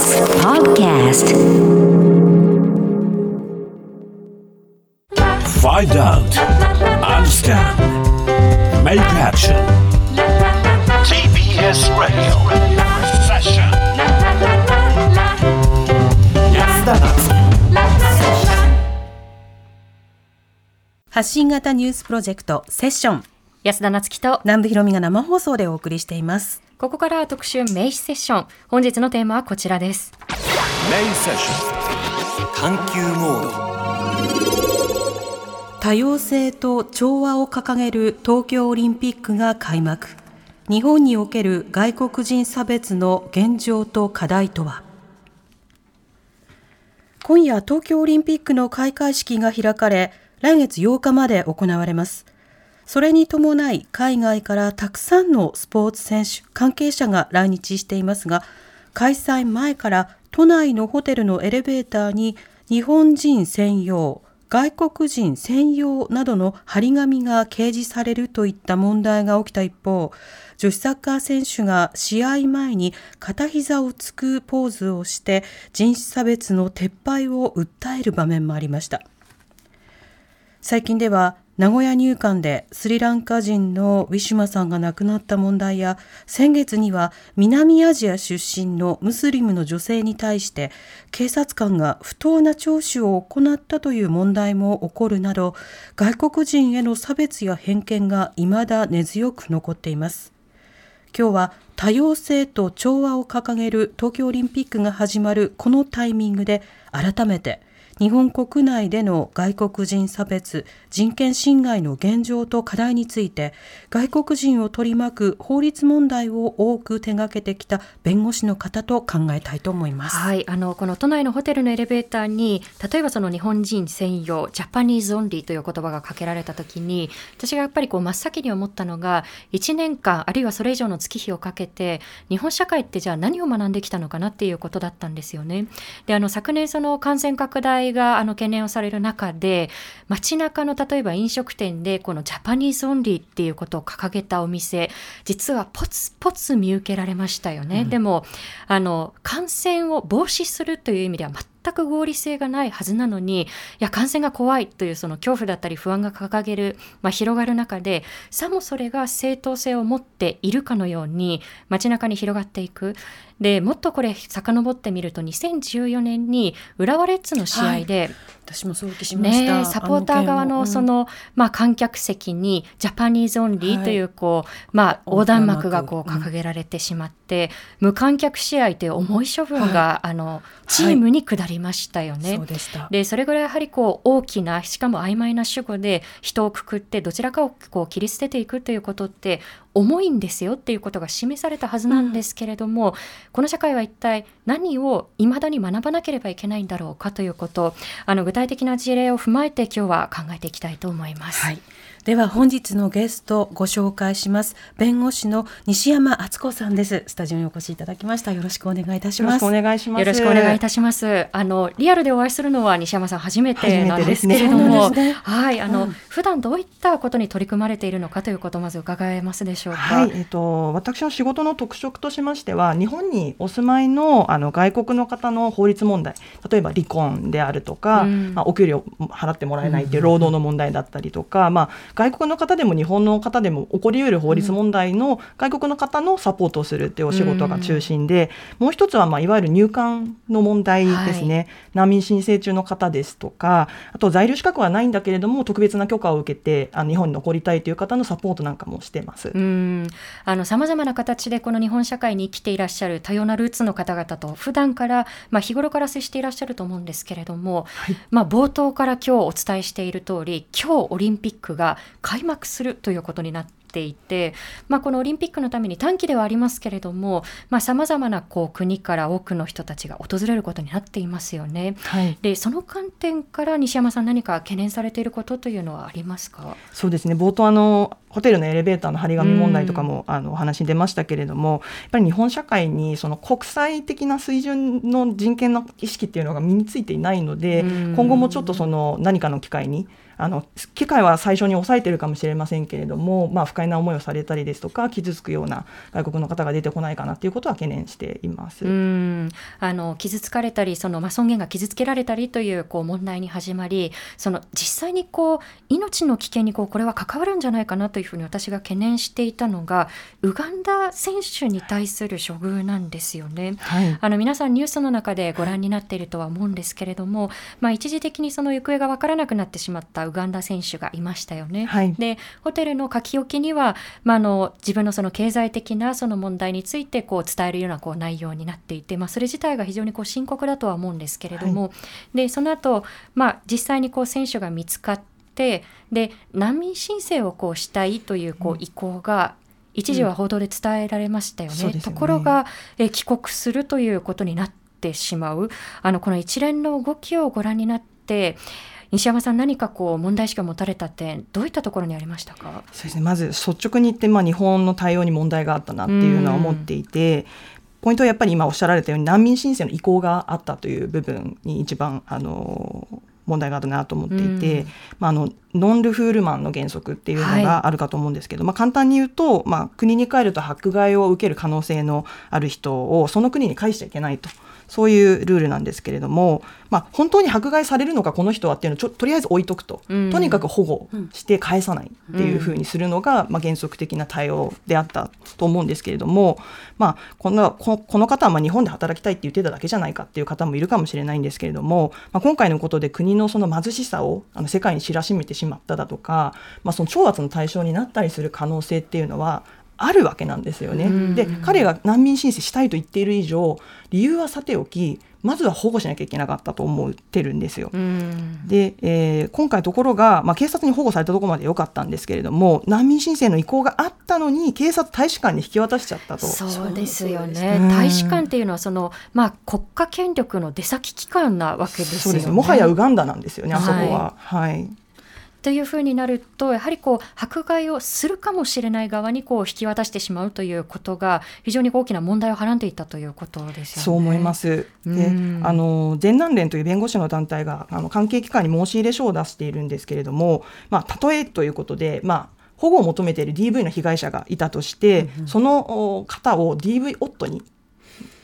TBS Podcast Find out. Understand. Make action. TBS Radio. Session. 安田なつ発信型ニュースプロジェクトセッション安田なつきと南部ひろみが生放送でお送りしていますここからは特集名詞セッション。本日のテーマはこちらです。Main session. 探求モード。多様性と調和を掲げる東京オリンピックが開幕。日本における外国人差別の現状と課題とは？今夜東京オリンピックの開会式が開かれ来月8日まで行われますそれに伴い海外からたくさんのスポーツ選手関係者が来日していますが開催前から都内のホテルのエレベーターに日本人専用外国人専用などの張り紙が掲示されるといった問題が起きた一方女子サッカー選手が試合前に片膝をつくポーズをして人種差別の撤廃を訴える場面もありました。最近では名古屋入管でスリランカ人のウィシュマさんが亡くなった問題や先月には南アジア出身のムスリムの女性に対して警察官が不当な聴取を行ったという問題も起こるなど外国人への差別や偏見が未だ根強く残っています。今日は多様性と調和を掲げる東京オリンピックが始まるこのタイミングで改めて日本国内での外国人差別、人権侵害の現状と課題について、外国人を取り巻く法律問題を多く手掛けてきた弁護士の方と考えたいと思います。はいあのこの都内のホテルのエレベーターに例えばその日本人専用 Japanese only という言葉がかけられた時に私がやっぱりこう真っ先に思ったのが1年間あるいはそれ以上の月日をかけて日本社会ってじゃあ何を学んできたのかなっていうことだったんですよね。であの昨年その感染拡大があの懸念をされる中で街中の例えば飲食店でこの Japanese only っていうことを掲げたお店実はポツポツ見受けられましたよね。でもあの感染を防止するという意味では全く合理性がないはずなのにいや感染が怖いというその恐怖だったり不安が掲げる、まあ、広がる中でさもそれが正当性を持っているかのように街中に広がっていくでもっとこれ遡ってみると2014年に浦和レッズの試合で、私もそうしました。ね、サポーター側のその、まあ、観客席に Japanese only というこう、まあ、横断幕がこう掲げられてしまって、無観客試合という重い処分が、あのチームに下りましたよね。そ。でそれぐらいやはりこう大きなしかも曖昧な主語で人をくくってどちらかをこう切り捨てていくということって重いんですよっていうことが示されたはずなんですけれども、この社会は一体何を未だに学ばなければいけないんだろうかということあの具体的な事例を踏まえて今日は考えていきたいと思います。はい。では本日のゲストご紹介します。弁護士の西山敦子さんです。スタジオにお越しいただきました。よろしくお願いいたします。よろしくお願いします。よろしくお願いいたします。あのリアルでお会いするのは西山さん初めてなんですけれども、ねはい、あの、うん普段どういったことに取り組まれているのかということをまず伺えますでしょうか？はい、えっと、私の仕事の特色としましては、日本にお住まいのあの外国の方の法律問題、例えば離婚であるとか、うんまあ、お給料払ってもらえないっていう労働の問題だったりとか、まあ、外国の方でも日本の方でも起こりうる法律問題の外国の方のサポートをするっていうお仕事が中心で、もう一つは、まあ、いわゆる入管の問題ですね、難民申請中の方ですとか、あと在留資格はないんだけれども、特別な許可を受けて、あの日本に残りたいという方のサポートなんかもしてます。うんあの様々な形でこの日本社会に生きていらっしゃる多様なルーツの方々と普段から、まあ、日頃から接していらっしゃると思うんですけれども、まあ、冒頭から今日お伝えしている通り今日オリンピックが開幕するということになってていて、まあ、このオリンピックのために短期ではありますけれどもさまざ、まなこう国から多くの人たちが訪れることになっていますよね。はい、でその観点から西山さん何か懸念されていることというのはありますか？そうですね。冒頭あのホテルのエレベーターの張り紙問題とかも、あのお話に出ましたけれどもやっぱり日本社会にその国際的な水準の人権の意識っていうのが身についていないので今後もちょっとその何かの機会にあの機会は最初に抑えてるかもしれませんけれども、まあ、不快な思いをされたりですとか傷つくような外国の方が出てこないかなということは懸念しています。うん。あの傷つかれたりその、まあ、尊厳が傷つけられたりというこう問題に始まりその実際にこう命の危険にこうこれは関わるんじゃないかなというふうに私が懸念していたのがウガンダ選手に対する処遇なんですよね。はい、あの皆さんニュースの中でご覧になっているとは思うんですけれども、まあ、一時的にその行方が分からなくなってしまったウガンダ選手がいましたよね。はい、でホテルの書き置きには、まあ、あの自分のその経済的なその問題についてこう伝えるようなこう内容になっていて、まあ、それ自体が非常にこう深刻だとは思うんですけれども、はい、でその後、まあ実際にこう選手が見つかってで難民申請をこうしたいというこう意向が一時は報道で伝えられましたよね。うん、よね。ところがえ帰国するということになってしまう。あのこの一連の動きをご覧になって西山さん何かこう問題意識を持たれた点どういったところにありましたか？そうですね。まず率直に言って、まあ、日本の対応に問題があったなっていうのは思っていて、ポイントはやっぱり今おっしゃられたように難民申請の意向があったという部分に一番あの問題があるなと思っていて、うん、まあ、あのノン・ルフールマンの原則っていうのがあるかと思うんですけど、はい、まあ、簡単に言うと、まあ、国に帰ると迫害を受ける可能性のある人をその国に返しちゃいけないと。そういうルールなんですけれども、まあ、本当に迫害されるのかこの人はっていうのをちょとりあえず置いとくと、うん、とにかく保護して返さないっていうふうにするのが、まあ、原則的な対応であったと思うんですけれども、まあ、このこの方はまあ日本で働きたいって言ってただけじゃないかっていう方もいるかもしれないんですけれども、まあ、今回のことで国のその貧しさをあの世界に知らしめてしまっただとか、まあ、その懲罰の対象になったりする可能性っていうのはあるわけなんですよね。で彼が難民申請したいと言っている以上理由はさておきまずは保護しなきゃいけなかったと思ってるんですよ。で、えー、今回ところが、まあ、警察に保護されたところまで良かったんですけれども難民申請の意向があったのに警察大使館に引き渡しちゃったと。そうですよね、大使館っていうのはその、まあ、国家権力の出先機関なわけですよね。もはやウガンダなんですよねあそこは。はい、はいというふうになるとやはりこう迫害をするかもしれない側にこう引き渡してしまうということが非常に大きな問題をはらんでいたということですよね。そう思います。で、あの全南連という弁護士の団体があの関係機関に申し入れ書を出しているんですけれども、まあ例えということで、まあ保護を求めている DV の被害者がいたとして、うん、その方を DV 夫に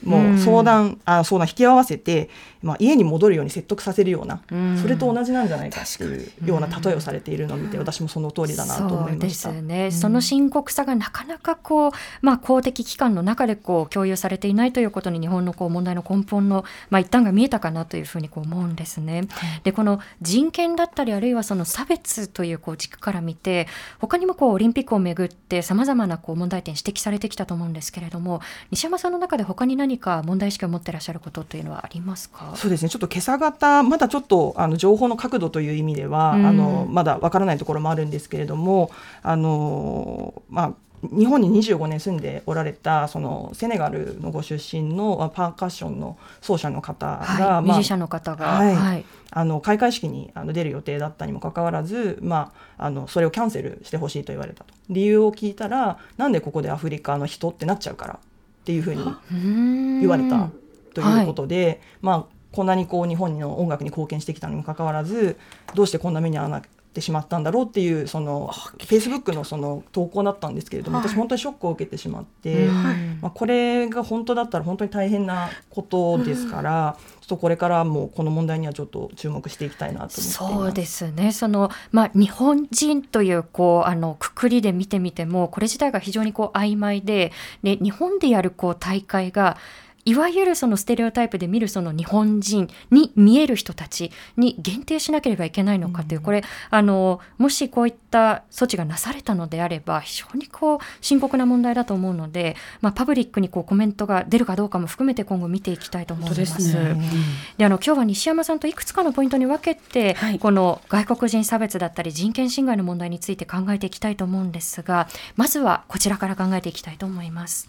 もう相談、うん、あ相談引き合わせて、まあ、家に戻るように説得させるような、うん、それと同じなんじゃないかっていうような例えをされているのを見て、私もその通りだなと思いました。そうですね、その深刻さがなかなかこう、まあ、公的機関の中でこう共有されていないということに日本のこう問題の根本の、まあ、一端が見えたかなというふうにこう思うんですね。でこの人権だったりあるいはその差別というこう軸から見て他にもこうオリンピックをめぐってさまざまなこう問題点指摘されてきたと思うんですけれども西山さんの中で他に何か問題意識を持ってらっしゃることというのはありますか？そうですね。ちょっと今朝方まだちょっとあの情報の角度という意味では、うん、あのまだわからないところもあるんですけれどもあのまあ日本に25年住んでおられたそのセネガルのご出身のパーカッションの奏者の方が、はい。まあ、ミュージシャンの方が、はい。はい、あの開会式にあの出る予定だったにもかかわらず、まあ、あのそれをキャンセルしてほしいと言われたと。理由を聞いたらなんでここでアフリカの人ってなっちゃうからっていうふうに言われたということで、はい、まあこんなにこう日本の音楽に貢献してきたにもかかわらずどうしてこんな目に遭わなってしまったんだろうっていうそのフェイスブックのその投稿だったんですけれども、はい、私本当にショックを受けてしまって、はい、まあ、これが本当だったら本当に大変なことですから、ちょっとこれからもこの問題にはちょっと注目していきたいなとそうですね。その、まあ、日本人というこうあのくくりで見てみてもこれ自体が非常にこう曖昧でで日本でやるこう大会がいわゆるそのステレオタイプで見るその日本人に見える人たちに限定しなければいけないのかという、これあのもしこういった措置がなされたのであれば非常にこう深刻な問題だと思うので、まあ、パブリックにこうコメントが出るかどうかも含めて今後見ていきたいと思います。で、ね、あの今日は西山さんといくつかのポイントに分けて、はい、この外国人差別だったり人権侵害の問題について考えていきたいと思うんですがまずはこちらから考えていきたいと思います。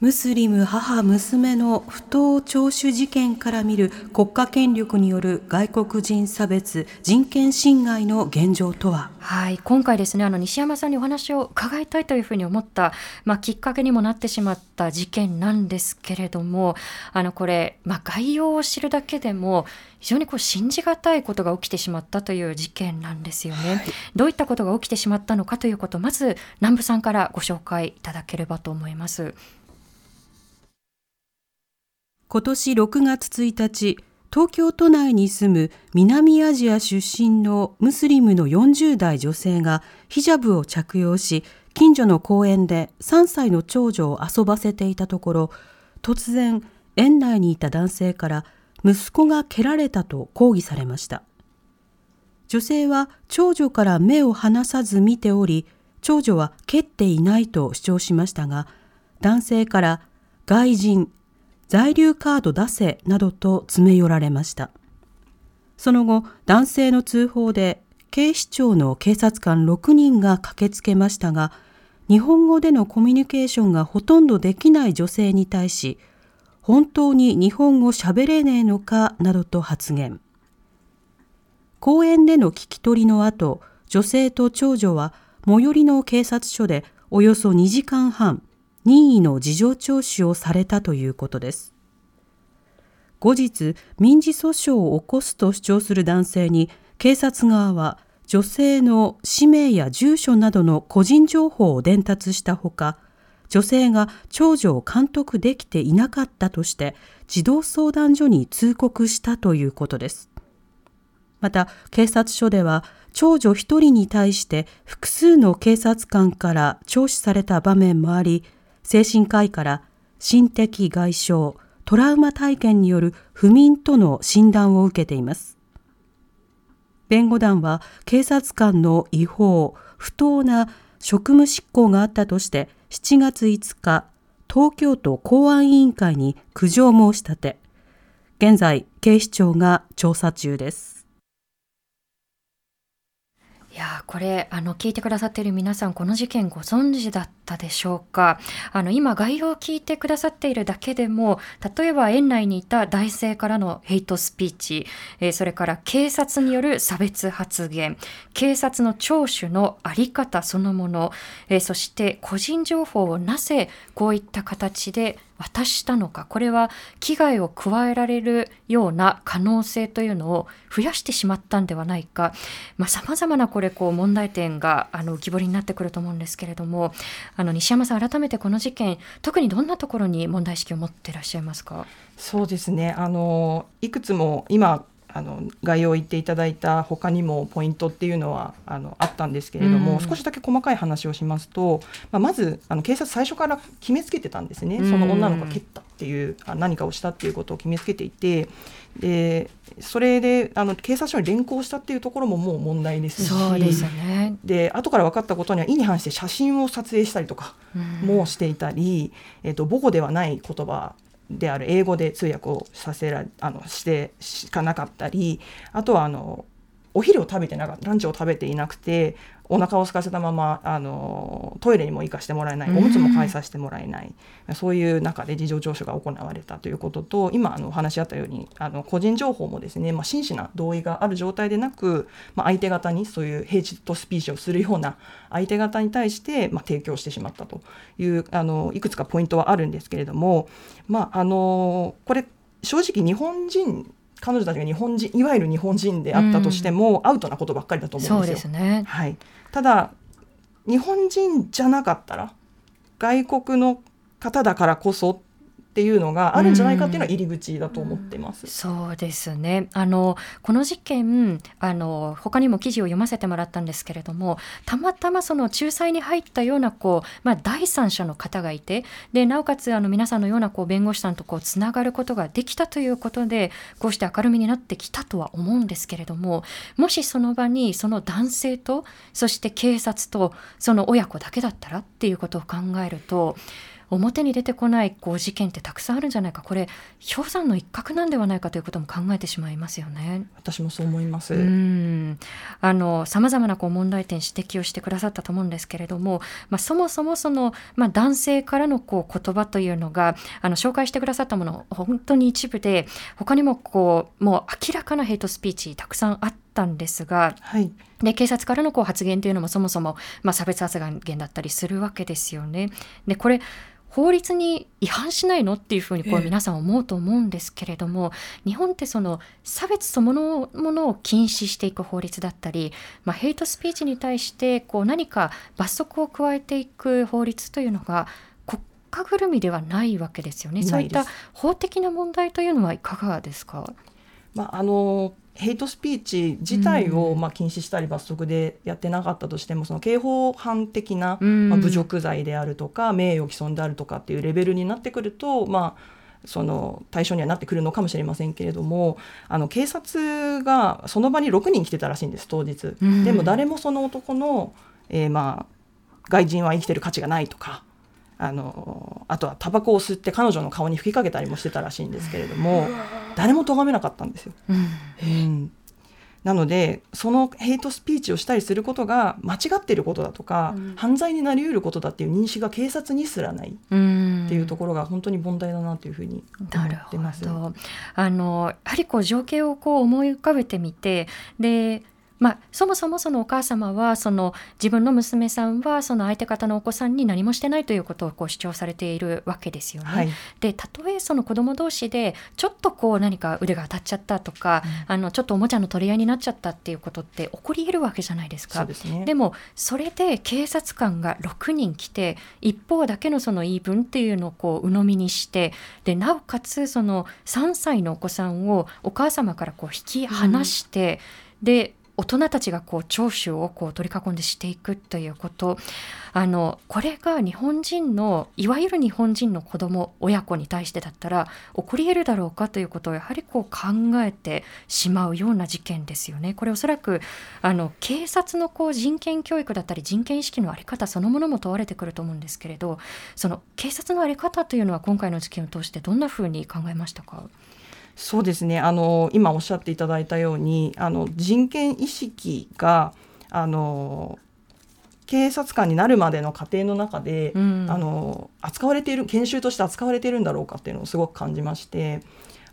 ムスリム母娘の不当聴取事件から見る国家権力による外国人差別人権侵害の現状とは？はい今回ですねあの西山さんにお話を伺いたいというふうに思った、まあ、きっかけにもなってしまった事件なんですけれどもあのこれ、まあ、概要を知るだけでも非常にこう信じがたいことが起きてしまったという事件なんですよね、はい、どういったことが起きてしまったのかということまず南部さんからご紹介いただければと思います。今年6月1日、東京都内に住む南アジア出身のムスリムの40代女性がヒジャブを着用し、近所の公園で3歳の長女を遊ばせていたところ、突然、園内にいた男性から息子が蹴られたと抗議されました。女性は長女から目を離さず見ており、長女は蹴っていないと主張しましたが、男性から外人、在留カード出せなどと詰め寄られました。その後、男性の通報で警視庁の警察官6人が駆けつけましたが、日本語でのコミュニケーションがほとんどできない女性に対し、本当に日本語喋れねえのかなどと発言。公園での聞き取りの後、女性と長女は最寄りの警察署でおよそ2時間半、任意の事情聴取をされたということです。後日、民事訴訟を起こすと主張する男性に、警察側は女性の氏名や住所などの個人情報を伝達したほか、女性が長女を監督できていなかったとして、児童相談所に通告したということです。また、警察署では、長女一人に対して複数の警察官から聴取された場面もあり、精神科医から心的外傷、トラウマ体験による不眠との診断を受けています。弁護団は警察官の違法、不当な職務執行があったとして7月5日、東京都公安委員会に苦情申し立て、現在警視庁が調査中です。やこれあの聞いてくださっている皆さんこの事件ご存知だったでしょうか？あの今概要を聞いてくださっているだけでも例えば園内にいた男性からのヘイトスピーチ、えー、それから警察による差別発言警察の聴取の在り方そのもの、えー、そして個人情報をなぜこういった形で渡したのかこれは危害を加えられるような可能性というのを増やしてしまったんではないか。さまざ、まなこれこう問題点があの浮き彫りになってくると思うんですけれどもあの西山さん改めてこの事件特にどんなところに問題意識を持っていらっしゃいますか？そうですね。あのいくつも今あの概要を言っていただいた他にもポイントっていうのはあのあったんですけれども、うん、少しだけ細かい話をしますと、まあ、まずあの警察最初から決めつけてたんですね、その女の子が蹴ったっていう何かをしたっていうことを決めつけていてでそれであの警察署に連行したっていうところももう問題ですしそうですね。で後から分かったことには意に反して写真を撮影したりとかもしていたり、うん、えーと母語ではない言葉である英語で通訳をさせらあのしてしかなかったりあとはあのお昼を食べてなかったランチを食べていなくてお腹を空かせたままあのトイレにも行かしてもらえないおむつも返させてもらえない、うん、そういう中で事情聴取が行われたということと今あのお話しあったようにあの個人情報もですね、まあ、真摯な同意がある状態でなく、まあ、相手方にそういうヘイトスピーチをするような相手方に対して、まあ、提供してしまったというあのいくつかポイントはあるんですけれども、まあ、あのこれ正直日本人彼女たちが日本人いわゆる日本人であったとしても、うん、アウトなことばっかりだと思うんですよ。ね、はい、ただ日本人じゃなかったら外国の方だからこそっていうのがあるんじゃないかっていうのは入り口だと思ってます。うん、そうですね。あのこの事件あの他にも記事を読ませてもらったんですけれども、たまたまその仲裁に入ったようなこうまあ第三者の方がいて、でなおかつあの皆さんのようなこう弁護士さんとこうつながることができたということで、こうして明るみになってきたとは思うんですけれども、もしその場にその男性とそして警察とその親子だけだったらっていうことを考えると。表に出てこないこう事件ってたくさんあるんじゃないかこれ氷山の一角なんではないかということも考えてしまいますよね。私もそう思います。うんあの様々なこう問題点指摘をしてくださったと思うんですけれども、まあ、そもそもその、まあ、男性からのこう言葉というのがあの紹介してくださったもの本当に一部で他にもこうもう明らかなヘイトスピーチたくさんあったんですがはい、で警察からのこう発言というのもそもそも、まあ、差別発言だったりするわけですよね。でこれ法律に違反しないのっていうふうにこええう皆さん思うと思うんですけれども、日本ってその差別そのものを禁止していく法律だったり、まあ、ヘイトスピーチに対してこう何か罰則を加えていく法律というのが国家ぐるみではないわけですよね。そういった法的な問題というのはいかがですか？まあ、あのヘイトスピーチ自体を、うんまあ、禁止したり罰則でやってなかったとしてもその刑法犯的な、うんまあ、侮辱罪であるとか名誉毀損であるとかっていうレベルになってくると、まあ、その対象にはなってくるのかもしれませんけれどもあの警察がその場に6人来てたらしいんです当日。うんでも誰もその男の、えーまあ、外人は生きてる価値がないとか。あのあとはタバコを吸って彼女の顔に吹きかけたりもしてたらしいんですけれども誰も咎めなかったんですよ。うんうんなのでそのヘイトスピーチをしたりすることが間違っていることだとか、犯罪になりうることだっていう認識が警察にすらないっうんていうところが本当に問題だなというふうに思ってます。ど。あのやはりこう情景をこう思い浮かべてみてでまあ、そもそもそのお母様はその自分の娘さんはその相手方のお子さんに何もしてないということをこう主張されているわけですよね。はい、でたとえその子供同士でちょっとこう何か腕が当たっちゃったとか、あのちょっとおもちゃの取り合いになっちゃったっていうことって起こり得るわけじゃないですか。ですね。でもそれで警察官が6人来て一方だけのその言い分っていうのをこう鵜呑みにしてでなおかつその3歳のお子さんをお母様からこう引き離して、で大人たちがこう聴取をこう取り囲んでしていくということあのこれが日本人のいわゆる日本人の子供親子に対してだったら起こり得るだろうかということをやはりこう考えてしまうような事件ですよね。これおそらくあの警察のこう人権教育だったり人権意識の在り方そのものも問われてくると思うんですけれどその警察の在り方というのは今回の事件を通してどんなふうに考えましたか？そうですねあの今おっしゃっていただいたようにあの人権意識があの警察官になるまでの過程の中で、うんあの扱われている研修として扱われているんだろうかっていうのをすごく感じまして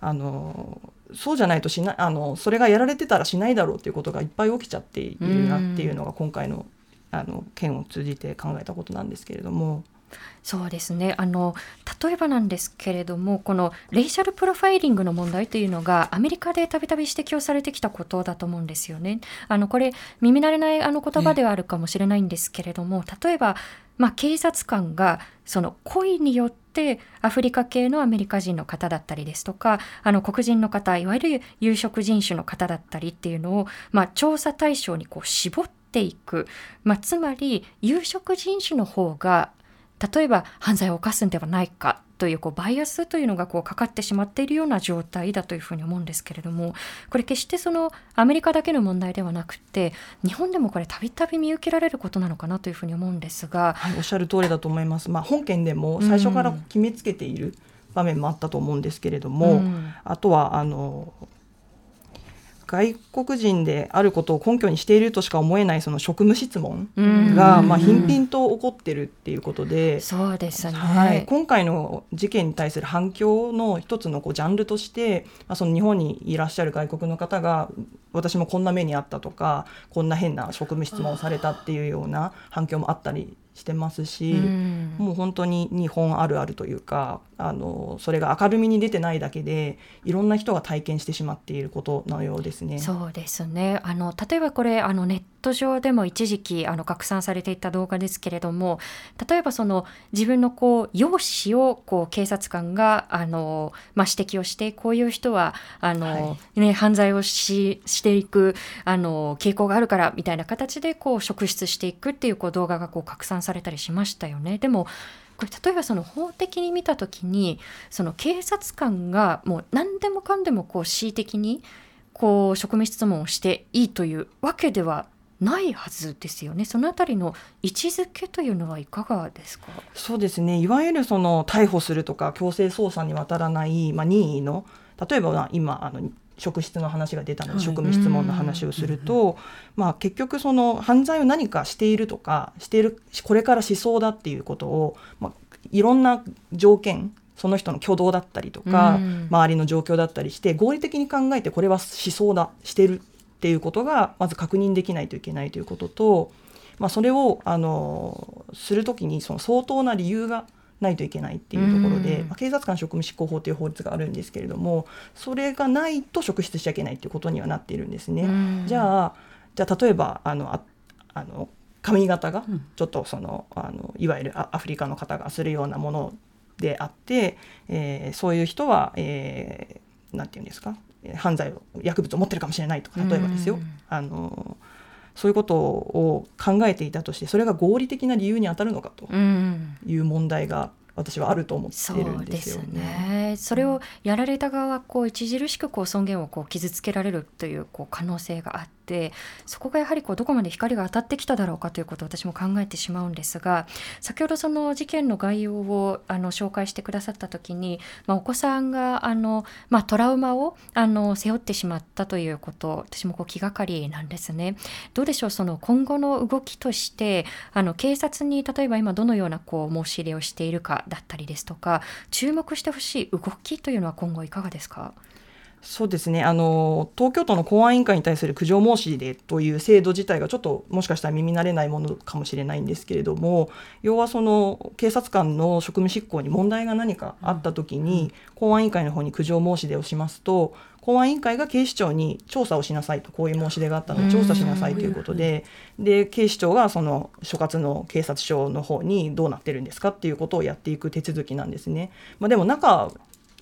あのそうじゃないとしないあのそれがやられてたらしないだろうっていうことがいっぱい起きちゃっているなっていうのが今回のあの件を通じて考えたことなんですけれども。そうですねあの例えばなんですけれどもこのレイシャルプロファイリングの問題というのがアメリカでたびたび指摘をされてきたことだと思うんですよね。あのこれ耳慣れないあの言葉ではあるかもしれないんですけれども例えば、まあ、警察官がその故意によってアフリカ系のアメリカ人の方だったりですとかあの黒人の方いわゆる有色人種の方だったりっていうのを、まあ、調査対象にこう絞っていく、まあ、つまり有色人種の方が例えば犯罪を犯すんではないかというこうバイアスというのがこうかかってしまっているような状態だというふうに思うんですけれどもこれ決してそのアメリカだけの問題ではなくて日本でもこれたびたび見受けられることなのかなというふうに思うんですがはい、おっしゃる通りだと思います。まあ、本件でも最初から決めつけている場面もあったと思うんですけれども、うんあとはあの外国人であることを根拠にしているとしか思えないその職務質問うん。が、まあ、頻々と起こってるっていうことで、そうですね、はい、今回の事件に対する反響の一つのこうジャンルとして、まあ、その日本にいらっしゃる外国の方が私もこんな目にあったとかこんな変な職務質問をされたっていうような反響もあったりしてますし、うん。もう本当に日本あるあるというかあのそれが明るみに出てないだけでいろんな人が体験してしまっていることのようですね。そうですねあの例えばこれあのネット上でも一時期あの拡散されていた動画ですけれども例えばその自分のこう容姿をこう警察官があの、まあ、指摘をしてこういう人はあの、はね、犯罪をししていくあの傾向があるからみたいな形でこう職質していくっていうこう動画がこう拡散されたりしましたよね。でもこれ例えばその法的に見た時にその警察官がもう何でもかんでもこう恣意的にこう職務質問をしていいというわけではないはずですよね。そのあたりの位置づけというのはいかがですか？そうですね。いわゆるその逮捕するとか強制捜査に渡らないまあ任意の例えば今あの職質の話が出たので、職務質問の話をすると、まあ、結局その犯罪を何かしているとかしているこれからしそうだっていうことを、まあ、いろんな条件その人の挙動だったりとか、周りの状況だったりして合理的に考えてこれはしそうだしてるっていうことがまず確認できないといけないということと、まあ、それをあのする時にその相当な理由がないといけないっていうところで、まあ、警察官職務執行法という法律があるんですけれどもそれがないと職質しちゃいけないっていうことにはなっているんですね。じゃあじゃあ例えばあのああの髪型がちょっとそのあのいわゆるアフリカの方がするようなものであって、えー、そういう人は、えー、なんていうんですか犯罪を薬物を持ってるかもしれないとか例えばですよ、あのそういうことを考えていたとしてそれが合理的な理由に当たるのかという問題が私はあると思ってるんですよね。それをやられた側はこう著しくこう尊厳をこう傷つけられるというこう可能性があってそこがやはりこうどこまで光が当たってきただろうかということを私も考えてしまうんですが先ほどその事件の概要をあの紹介してくださった時に、まあ、お子さんがあの、まあ、トラウマをあの背負ってしまったということ私もこう気がかりなんですね。どうでしょうその今後の動きとしてあの警察に例えば今どのようなこう申し入れをしているかだったりですとか注目してほしい動きというのは今後いかがですか？そうですね。あの東京都の公安委員会に対する苦情申し入れという制度自体がちょっともしかしたら耳慣れないものかもしれないんですけれども要はその警察官の職務執行に問題が何かあったときに、公安委員会の方に苦情申し出をしますと公安委員会が警視庁に調査をしなさいとこういう申し出があったので調査しなさいということでで警視庁がその所轄の警察署の方にどうなってるんですかっていうことをやっていく手続きなんですね。まあ、でも中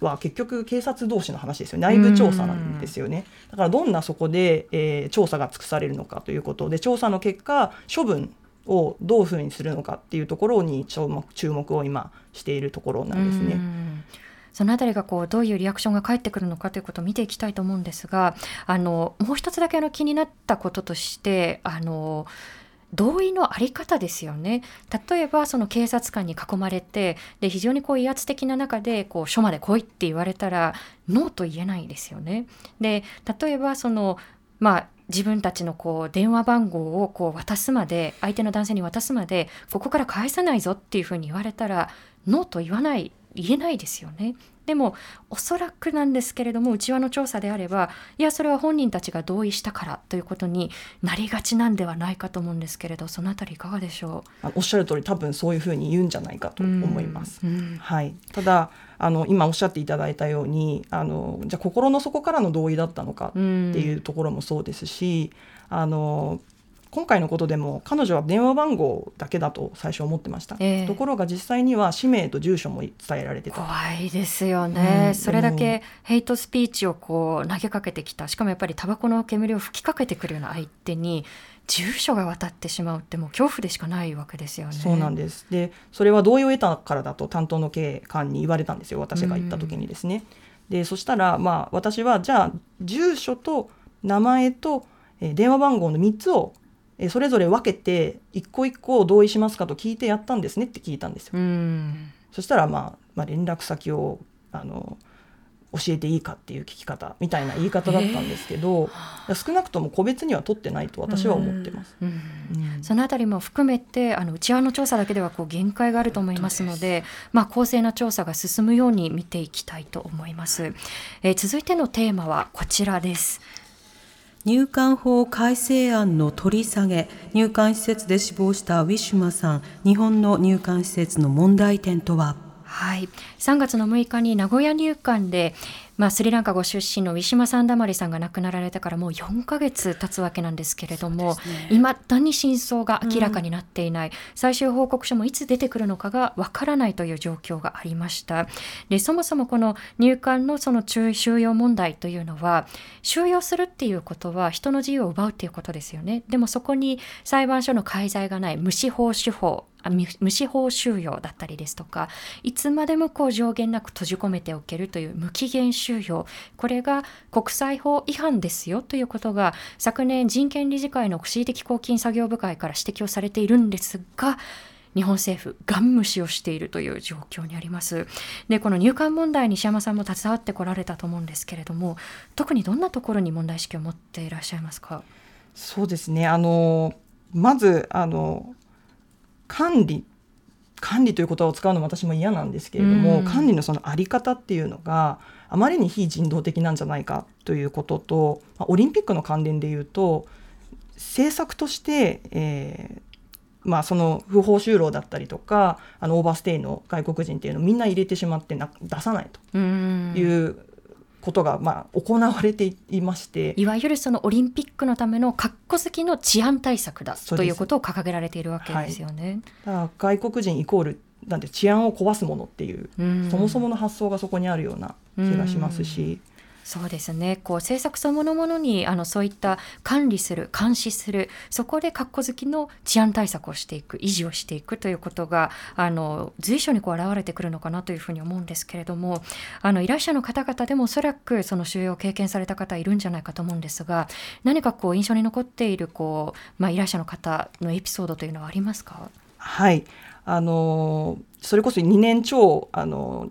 は結局警察同士の話ですよ内部調査なんですよね。だからどんなそこで、えー、調査が尽くされるのかということで調査の結果処分をどういうふうにするのかっていうところに注目注目を今しているところなんですね。そのあたりがこうどういうリアクションが返ってくるのかということを見ていきたいと思うんですがあのもう一つだけあの気になったこととしてあの同意のあり方ですよね例えばその警察官に囲まれてで非常にこう威圧的な中でこう署まで来いって言われたらノーと言えないですよね。で例えばそのまあ自分たちのこう電話番号をこう渡すまで相手の男性に渡すまでここから返さないぞっていうふうに言われたらノーと言わない言えないですよね。でもおそらくなんですけれども内輪の調査であればいやそれは本人たちが同意したからということになりがちなんではないかと思うんですけれどそのあたりいかがでしょう？おっしゃる通り多分そういうふうに言うんじゃないかと思います。はい、ただあの今おっしゃっていただいたようにあのじゃあ心の底からの同意だったのかっていうところもそうですし、あの今回のことでも彼女は電話番号だけだと最初思ってました、えー、ところが実際には氏名と住所も伝えられてた。怖いですよね、うん、それだけヘイトスピーチをこう投げかけてきた。しかもやっぱりタバコの煙を吹きかけてくるような相手に住所が渡ってしまうってもう恐怖でしかないわけですよね。そうなんです。でそれは同意を得たからだと担当の警官に言われたんですよ私が行った時にですね。うん、でそしたらまあ私はじゃあ住所と名前と電話番号の3つをえそれぞれ分けて一個一個同意しますかと聞いてやったんですねって聞いたんですよ。そしたら、まあ、まあ連絡先をあの教えていいかっていう聞き方みたいな言い方だったんですけど、えー、少なくとも個別には取ってないと私は思ってます。そのあたりも含めてあの内輪の調査だけではこう限界があると思いますので、まあ、公正な調査が進むように見ていきたいと思います。えー、続いてのテーマはこちらです。入管法改正案の取り下げ入管施設で死亡したウィシュマさん日本の入管施設の問題点とは？はい、3月の6日に名古屋入管で、まあ、スリランカご出身のウィシュマ・サンダマリさんが亡くなられてからもう4ヶ月経つわけなんですけれどもいま、ね、だに真相が明らかになっていない、うん、最終報告書もいつ出てくるのかがわからないという状況がありました。でそもそもこの入管のその収容問題というのは収容するっていうことは人の自由を奪うっていうことですよね。でもそこに裁判所の介在がない無司法司法無司法収容だったりですとかいつまでもこう上限なく閉じ込めておけるという無期限収容これが国際法違反ですよということが昨年人権理事会の恣意的公金作業部会から指摘をされているんですが日本政府、ガン無視をしているという状況にあります。で、この入管問題、西山さんも携わってこられたと思うんですけれども、特にどんなところに問題意識を持っていらっしゃいますか？そうですね。あのまずあの管理管理という言葉を使うのも私も嫌なんですけれども、管理のその在り方っていうのがあまりに非人道的なんじゃないかということと、オリンピックの関連でいうと政策として、えー、まあ、その不法就労だったりとかあのオーバーステイの外国人っていうのをみんな入れてしまってな出さないということがまあ行われていましていわゆるそのオリンピックのための格好好きの治安対策だということを掲げられているわけですよね。はい、外国人イコールなんて治安を壊すものっていうそもそもの発想がそこにあるような気がしますし。そうですね。こう政策そのものにあのそういった管理する監視するそこで括弧好きの治安対策をしていく維持をしていくということがあの随所にこう現れてくるのかなというふうに思うんですけれどもあの依頼者の方々でもおそらくその収容を経験された方いるんじゃないかと思うんですが何かこう印象に残っているこう、まあ、依頼者の方のエピソードというのはありますか？はい。あのそれこそ2年超あの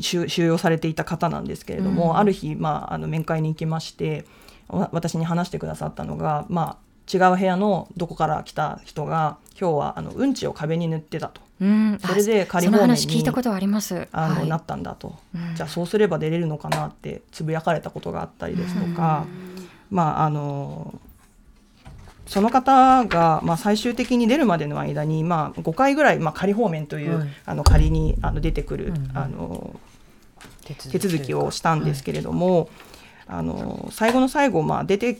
収容されていた方なんですけれども、うん、ある日、まあ、あの面会に行きまして私に話してくださったのが、まあ、違う部屋のどこから来た人が今日はあのうんちを壁に塗ってたと。うん、それで仮放免に聞いたことあります。あの、はい、なったんだと、うん、じゃあそうすれば出れるのかなってつぶやかれたことがあったりですとか、まああのその方が、まあ、最終的に出るまでの間に、まあ、5回ぐらい、まあ、仮放免という、はい、あの仮にあの出てくる、うん、あの手続きをしたんですけれども、はい、あの最後の最後、まあ、出て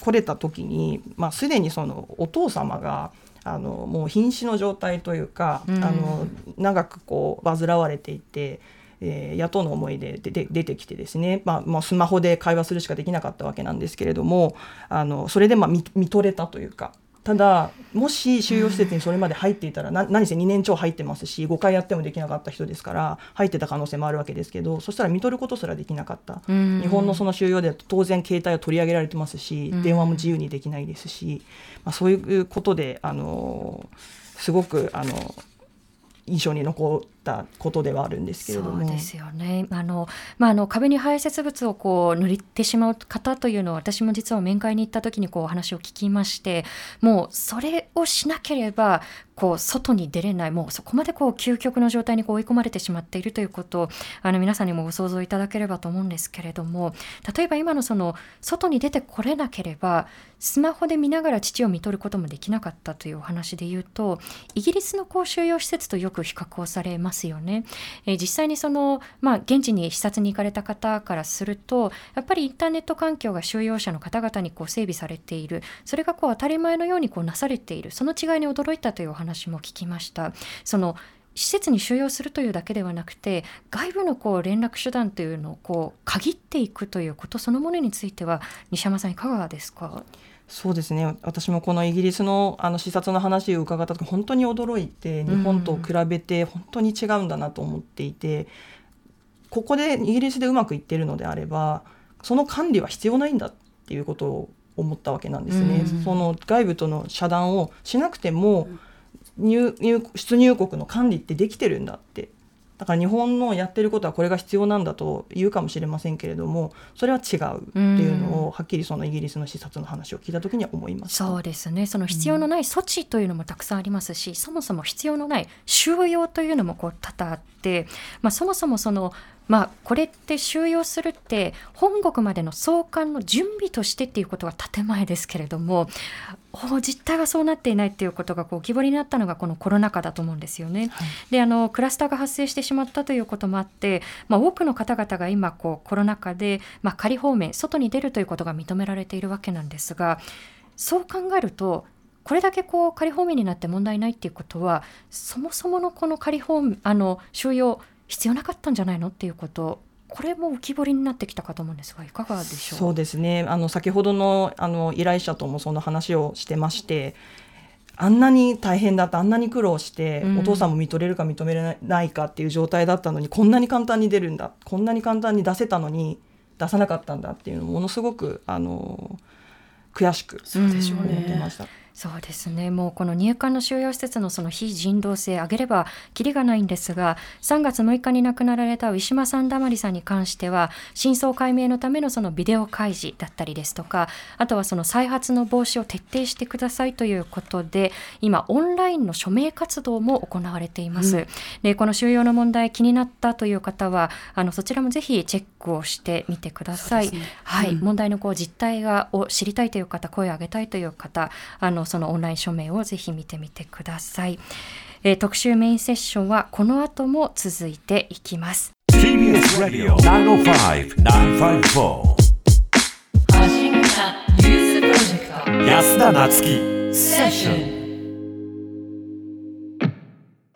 これた時に、まあ、すでにそのお父様があのもう瀕死の状態というか、うん、あの長くこう患われていて。えー、野党の思いでで出てきてですね、まあ、まあ、スマホで会話するしかできなかったわけなんですけれどもあのそれでまあ見見とれたというか。ただもし収容施設にそれまで入っていたら、な何せ2年超入ってますし5回やってもできなかった人ですから入ってた可能性もあるわけですけどそしたら見とることすらできなかった、日本のその収容で当然携帯を取り上げられてますし、電話も自由にできないですし、まあ、そういうことであのすごくあの印象に残ったことではあるんですけれども。そうですよね。あのまああの壁に排泄物をこう塗ってしまう方というのは私も実は面会に行った時にこうお話を聞きまして、もうそれをしなければこう外に出れないもうそこまでこう究極の状態にこう追い込まれてしまっているということをあの皆さんにもご想像いただければと思うんですけれども例えば今のその外に出てこれなければスマホで見ながら父を見とることもできなかったというお話で言うとイギリスの公衆用施設とよく比較をされますよね。えー、実際にその、まあ、現地に視察に行かれた方からするとやっぱりインターネット環境が収容者の方々にこう整備されているそれがこう当たり前のようにこうなされているその違いに驚いたというお話も聞きました。その施設に収容するというだけではなくて外部のこう連絡手段というのをこう限っていくということそのものについては西山さんいかがですか？そうですね。私もこのイギリスのあの視察の話を伺った時本当に驚いて日本と比べて本当に違うんだなと思っていて、うん、ここでイギリスでうまくいってるのであればその管理は必要ないんだっていうことを思ったわけなんですね。うん、その外部との遮断をしなくても、うん入入出入国の管理ってできてるんだって。だから日本のやってることはこれが必要なんだと言うかもしれませんけれどもそれは違うっていうのをはっきりそのイギリスの視察の話を聞いた時には思います。そうですね。その必要のない措置というのもたくさんありますし、うん、そもそも必要のない収容というのもこう多々あって、まあ、そもそもそのまあ、これって収容するって本国までの送還の準備としてっていうことは建前ですけれども実態はそうなっていないっていうことがこう浮き彫りになったのがこのコロナ禍だと思うんですよね。はい、であのクラスターが発生してしまったということもあって、まあ、多くの方々が今こうコロナ禍で、まあ、仮放免外に出るということが認められているわけなんですがそう考えるとこれだけこう仮放免になって問題ないっていうことはそもそものこの仮放あの収容必要なかったんじゃないのっていうことこれも浮き彫りになってきたかと思うんですがいかがでしょう？そうですねあの先ほどのあの依頼者ともその話をしてましてあんなに大変だったあんなに苦労して、うんお父さんも認めるか認めれないかっていう状態だったのにこんなに簡単に出るんだこんなに簡単に出せたのに出さなかったんだっていうのをものすごくあの悔しくそうでしょう思ってねま。した。そうですね。もうこの入管の収容施設のその非人道性上げればきりがないんですが3月6日に亡くなられたウィシュマ・サンダマリさんに関しては真相解明のためのそのビデオ開示だったりですとかあとはその再発の防止を徹底してくださいということで今オンラインの署名活動も行われています、でこの収容の問題気になったという方はあのそちらもぜひチェックをしてみてください、ね。はい、うん。問題のこう実態がを知りたいという方声を上げたいという方あのそのオンライン署名をぜひ見てみてください、えー特集メインセッションはこの後も続いていきます。TBS Radio 905-954発信型ニュースプロジェクト安田なつきセッション。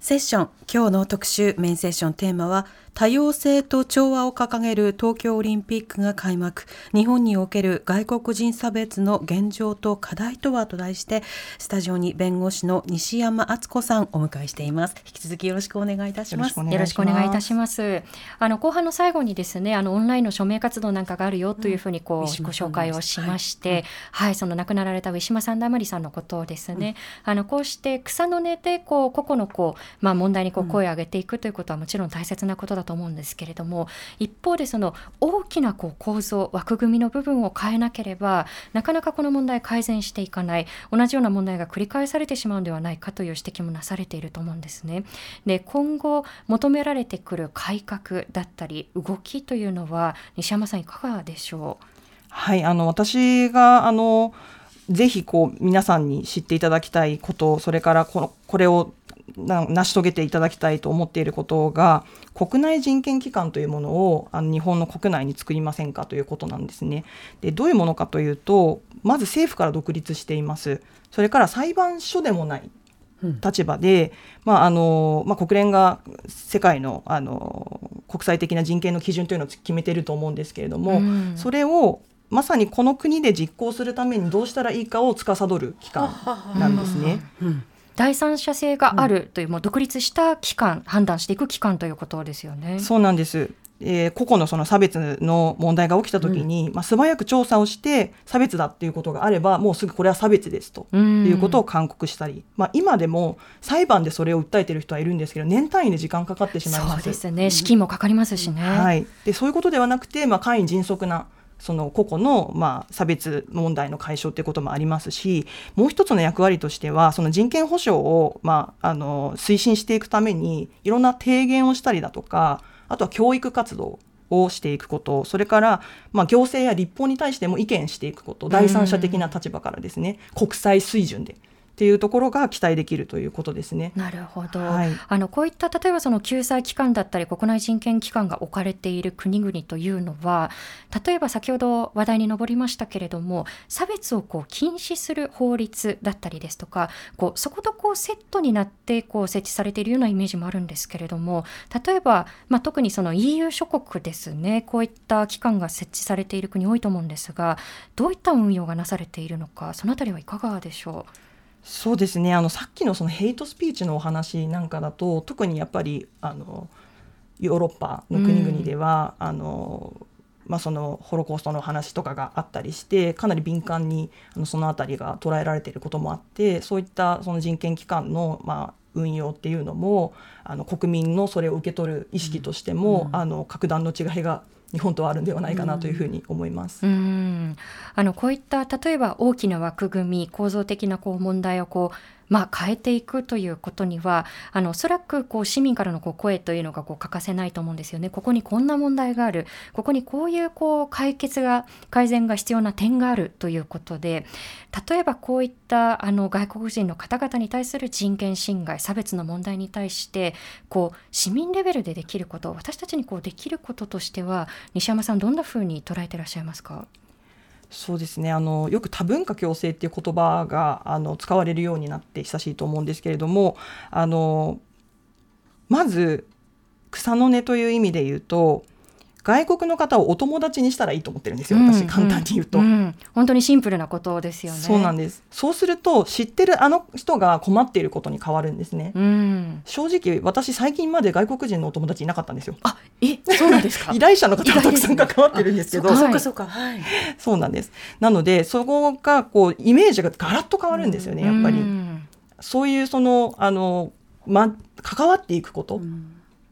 セッション。今日の特集メインセッションテーマは多様性と調和を掲げる東京オリンピックが開幕。日本における外国人差別の現状と課題とはと題してスタジオに弁護士の西山敦子さんお迎えしています。引き続きよろしくお願いいたします。よろしくお願いいいたします。あの後半の最後にですね、あのオンラインの署名活動なんかがあるよというふうにこう、ウィシュごマさんです紹介をしまして、はい、その亡くなられたウィシュマサンダマリさんのことをですね、あのこうして草の根でこう個々のこうまあ問題にこう声を上げていくということはもちろん大切なことだだと思うんですけれども、一方でその大きなこう構造枠組みの部分を変えなければなかなかこの問題改善していかない同じような問題が繰り返されてしまうのではないかという指摘もなされていると思うんですね。で今後求められてくる改革だったり動きというのは西山さんいかがでしょう？はい、あの私があのぜひこう皆さんに知っていただきたいこと、それからこのこれを成し遂げていただきたいと思っていることが国内人権機関というものをあの日本の国内に作りませんかということなんですね。でどういうものかというとまず政府から独立しています。それから裁判所でもない立場で、まああのまあ、国連が世界のあの国際的な人権の基準というのを決めていると思うんですけれども、うんそれをまさにこの国で実行するためにどうしたらいいかを司る機関なんですね。うん第三者性があるという、もう独立した機関判断していく機関ということですよね。そうなんです。えー個々のその差別の問題が起きたときに、まあ、素早く調査をして差別だっていうことがあればもうすぐこれは差別ですとうんいうことを勧告したり、まあ、今でも裁判でそれを訴えている人はいるんですけど年単位で時間かかってしまいます。そうですね資金もかかりますしね。はい、でそういうことではなくて、まあ、簡易迅速なその個々の、まあ、差別問題の解消ということもありますしもう一つの役割としてはその人権保障を、まあ、あの推進していくためにいろんな提言をしたりだとかあとは教育活動をしていくことそれから、まあ、行政や立法に対しても意見していくこと第三者的な立場からですね国際水準で。っていうところが期待できるということですね。なるほど、はい。あのこういった例えばその救済機関だったり国内人権機関が置かれている国々というのは例えば先ほど話題に上りましたけれども差別をこう禁止する法律だったりですとかこうそことこうセットになってこう設置されているようなイメージもあるんですけれども例えば、まあ、特にその EU 諸国ですねこういった機関が設置されている国多いと思うんですがどういった運用がなされているのかそのあたりはいかがでしょそうですね。あのさっきのそのヘイトスピーチのお話なんかだと特にやっぱりあのヨーロッパの国々では、あのまあ、そのホロコーストの話とかがあったりしてかなり敏感にあのそのあたりが捉えられていることもあってそういったその人権機関の、まあ、運用っていうのもあの国民のそれを受け取る意識としても、あの格段の違いが日本とはあるんではないかなというふうに思います。ううんあのこういった例えば大きな枠組み構造的なこう問題をこうまあ、変えていくということにはあのおそらくこう市民からのこう声というのがこう欠かせないと思うんですよね。ここにこんな問題があるここにこういうこう解決が改善が必要な点があるということで例えばこういったあの外国人の方々に対する人権侵害差別の問題に対してこう市民レベルでできること私たちにこうできることとしては西山さんどんなふうに捉えていらっしゃいますか？そうですね。あのよく多文化共生っていう言葉があの使われるようになって久しいと思うんですけれどもあのまず草の根という意味で言うと外国の方をお友達にしたらいいと思ってるんですよ私、簡単に言うと、うん、本当にシンプルなことですよね。そうなんです。そうすると知ってるあの人が困っていることに変わるんですね、うん、正直私最近まで外国人のお友達いなかったんですよ。あえそうなんですか？依頼者の方がたくさん関わってるんですけど。そうかそうか。はいそうなんです。なのでそこがこうイメージがガラッと変わるんですよね、やっぱり、そういうそのあのま関わっていくこと、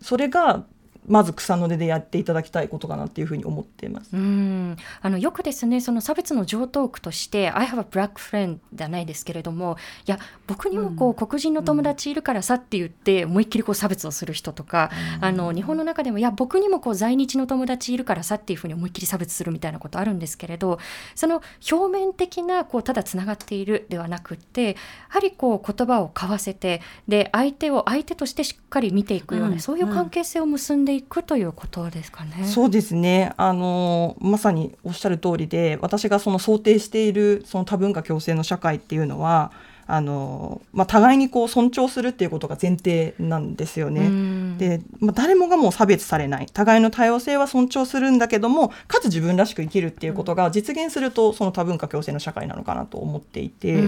それがまず草の根でやっていただきたいことかなっていうふうに思っています。うん。あのよくですねその差別の常套句として「I have a black friend」じゃないですけれどもいや僕にもこう、うん、黒人の友達いるからさって言って思いっきりこう差別をする人とか、うん、あの日本の中でもいや僕にもこう在日の友達いるからさっていうふうに思いっきり差別するみたいなことあるんですけれどその表面的なこうただつながっているではなくってやはりこう言葉を交わせてで相手を相手としてしっかり見ていくような、うん、そういう関係性を結んでいくということですかね。そうですねあのまさにおっしゃる通りで私がその想定しているその多文化共生の社会っていうのはあのまあ、互いにこう尊重するっていうことが前提なんですよね。で、まあ、誰もがもう差別されない互いの多様性は尊重するんだけどもかつ自分らしく生きるっていうことが実現するとその多文化共生の社会なのかなと思っていて。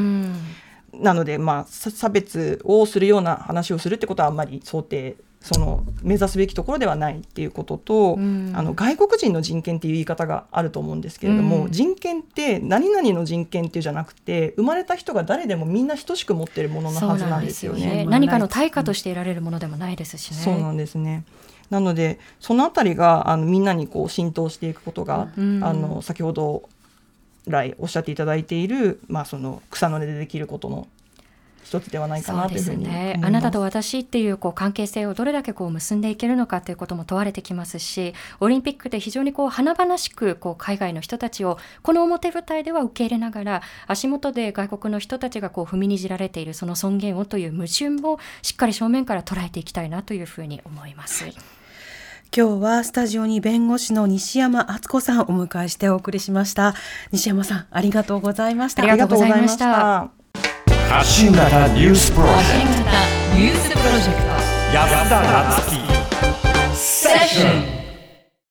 なので、まあ、差別をするような話をするってことはあんまり想定その目指すべきところではないっていうことと、うん、あの外国人の人権っていう言い方があると思うんですけれども、うん、人権って何々の人権っていうじゃなくて生まれた人が誰でもみんな等しく持ってるもののはずなんですよね。よね何かの対価として得られるものでもないですしね。そうなんですね。なのでそのあたりがあのみんなにこう浸透していくことが、うん、あの先ほど来おっしゃっていただいている、まあ、その草の根でできることの一つではないかなというふうにね、あなたと私っていうこう関係性をどれだけこう結んでいけるのかということも問われてきますしオリンピックで非常にこう華々しくこう海外の人たちをこの表舞台では受け入れながら足元で外国の人たちがこう踏みにじられているその尊厳をという矛盾もしっかり正面から捉えていきたいなというふうに思います。今日はスタジオに弁護士の西山敦子さんをお迎えしてお送りしました。西山さんありがとうございました。ありがとうございました発信型ニュースプロジェクト。ニュースプロジェクト。安田なつきセッション